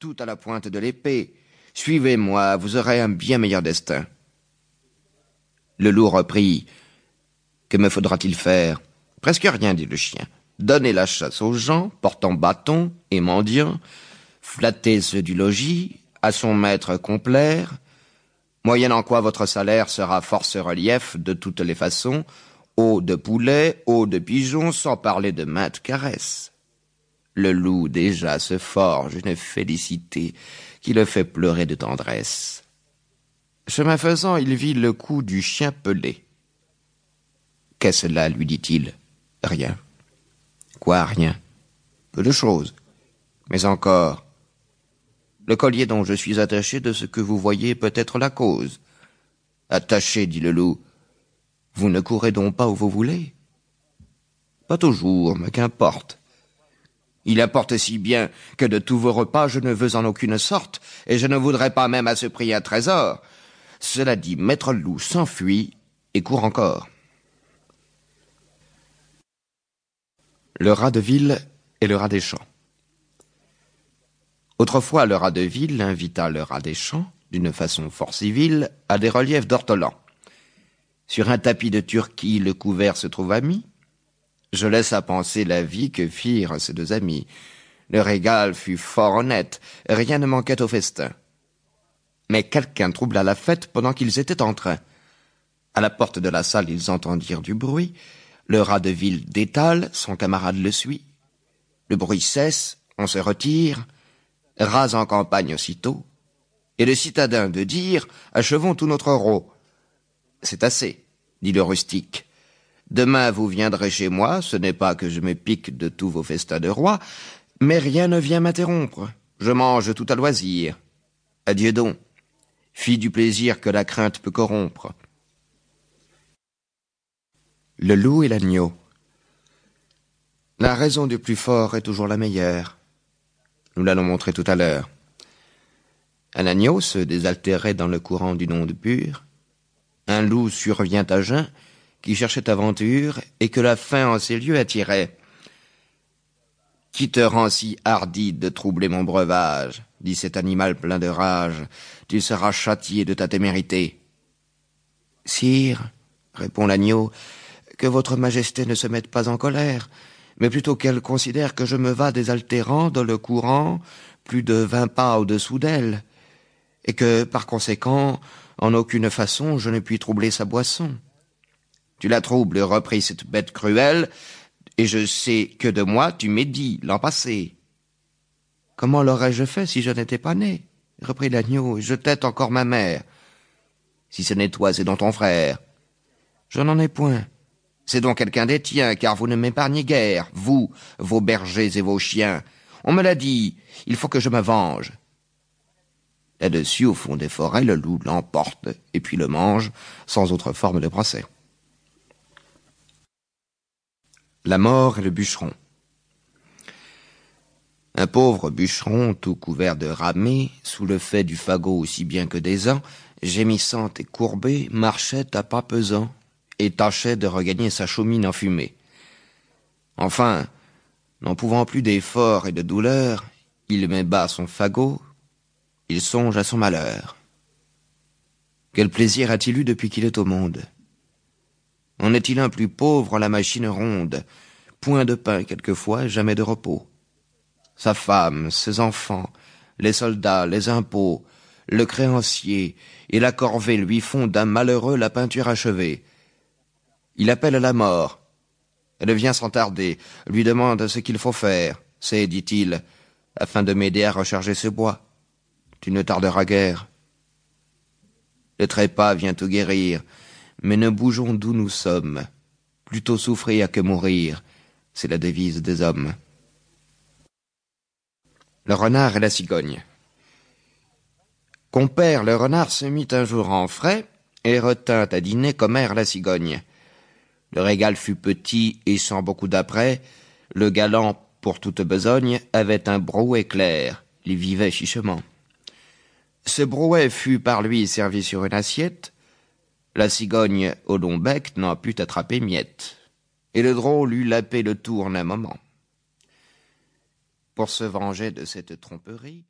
tout à la pointe de l'épée. Suivez-moi, vous aurez un bien meilleur destin. Le loup reprit. Que me faudra-t-il faire? Presque rien, dit le chien. Donner la chasse aux gens, portant bâton et mendiants, flatter ceux du logis, à son maître complaire, moyennant quoi votre salaire sera force relief de toutes les façons, eau de poulet, eau de pigeon, sans parler de maintes caresses. Le loup déjà se forge une félicité qui le fait pleurer de tendresse. Chemin faisant, il vit le cou du chien pelé. Qu'est-ce là lui dit-il. Rien. Quoi, rien? Peu de choses. Mais encore. Le collier dont je suis attaché de ce que vous voyez peut être la cause. Attaché, dit le loup. Vous ne courez donc pas où vous voulez? Pas toujours, mais qu'importe. Il importe si bien que de tous vos repas je ne veux en aucune sorte, et je ne voudrais pas même à ce prix un trésor. Cela dit, maître loup s'enfuit et court encore. Le rat de ville et le rat des champs. Autrefois, le rat de ville invita le rat des champs, d'une façon fort civile, à des reliefs d'ortolan. Sur un tapis de Turquie, le couvert se trouva mis. Je laisse à penser la vie que firent ces deux amis. Le régal fut fort honnête, rien ne manquait au festin. Mais quelqu'un troubla la fête pendant qu'ils étaient en train. À la porte de la salle, ils entendirent du bruit. Le rat de ville détale, son camarade le suit. Le bruit cesse, on se retire, rase en campagne aussitôt, et le citadin de dire Achevons tout notre rot. C'est assez, dit le rustique. Demain vous viendrez chez moi, ce n'est pas que je me pique de tous vos festins de roi, mais rien ne vient m'interrompre. Je mange tout à loisir. Adieu donc. Fille du plaisir que la crainte peut corrompre. Le loup et l'agneau. La raison du plus fort est toujours la meilleure. Nous l'allons montrer tout à l'heure. Un agneau se désaltérait dans le courant d'une onde pure. Un loup survient à jeun, qui cherchait aventure et que la faim en ces lieux attirait. Qui te rend si hardi de troubler mon breuvage dit cet animal plein de rage. Tu seras châtié de ta témérité. Sire, répond l'agneau, que votre majesté ne se mette pas en colère, mais plutôt qu'elle considère que je me vas désaltérant dans le courant plus de vingt pas au-dessous d'elle, et que, par conséquent, en aucune façon je ne puis troubler sa boisson. Tu la troubles, reprit cette bête cruelle, et je sais que de moi tu m'es dit l'an passé. Comment l'aurais-je fait si je n'étais pas né? reprit l'agneau, je tête encore ma mère. Si ce n'est toi, c'est donc ton frère. Je n'en ai point. C'est donc quelqu'un des tiens, car vous ne m'épargnez guère, vous, vos bergers et vos chiens. On me l'a dit, il faut que je me venge. Là-dessus, au fond des forêts, le loup l'emporte, et puis le mange, sans autre forme de procès. La mort et le bûcheron. Un pauvre bûcheron, tout couvert de ramée, sous le fait du fagot aussi bien que des ans, gémissant et courbé, marchait à pas pesants et tâchait de regagner sa chaumine enfumée. Enfin, n'en pouvant plus d'effort et de douleur, il met bas son fagot, il songe à son malheur. Quel plaisir a-t-il eu depuis qu'il est au monde? En est-il un plus pauvre la machine ronde? Point de pain quelquefois, jamais de repos. Sa femme, ses enfants, les soldats, les impôts, le créancier et la corvée lui font d'un malheureux la peinture achevée. Il appelle la mort. Elle vient sans tarder, lui demande ce qu'il faut faire. C'est, dit-il, afin de m'aider à recharger ce bois. Tu ne tarderas guère. Le trépas vient tout guérir, mais ne bougeons d'où nous sommes. Plutôt souffrir que mourir, c'est la devise des hommes. Le renard et la cigogne. Compère le renard se mit un jour en frais et retint à dîner commère la cigogne. Le régal fut petit et sans beaucoup d'après. Le galant, pour toute besogne, avait un brouet clair. Il vivait chichement. Ce brouet fut par lui servi sur une assiette, la cigogne au long bec n'en put attraper miette, et le drôle eut lapé le tout en un moment. Pour se venger de cette tromperie,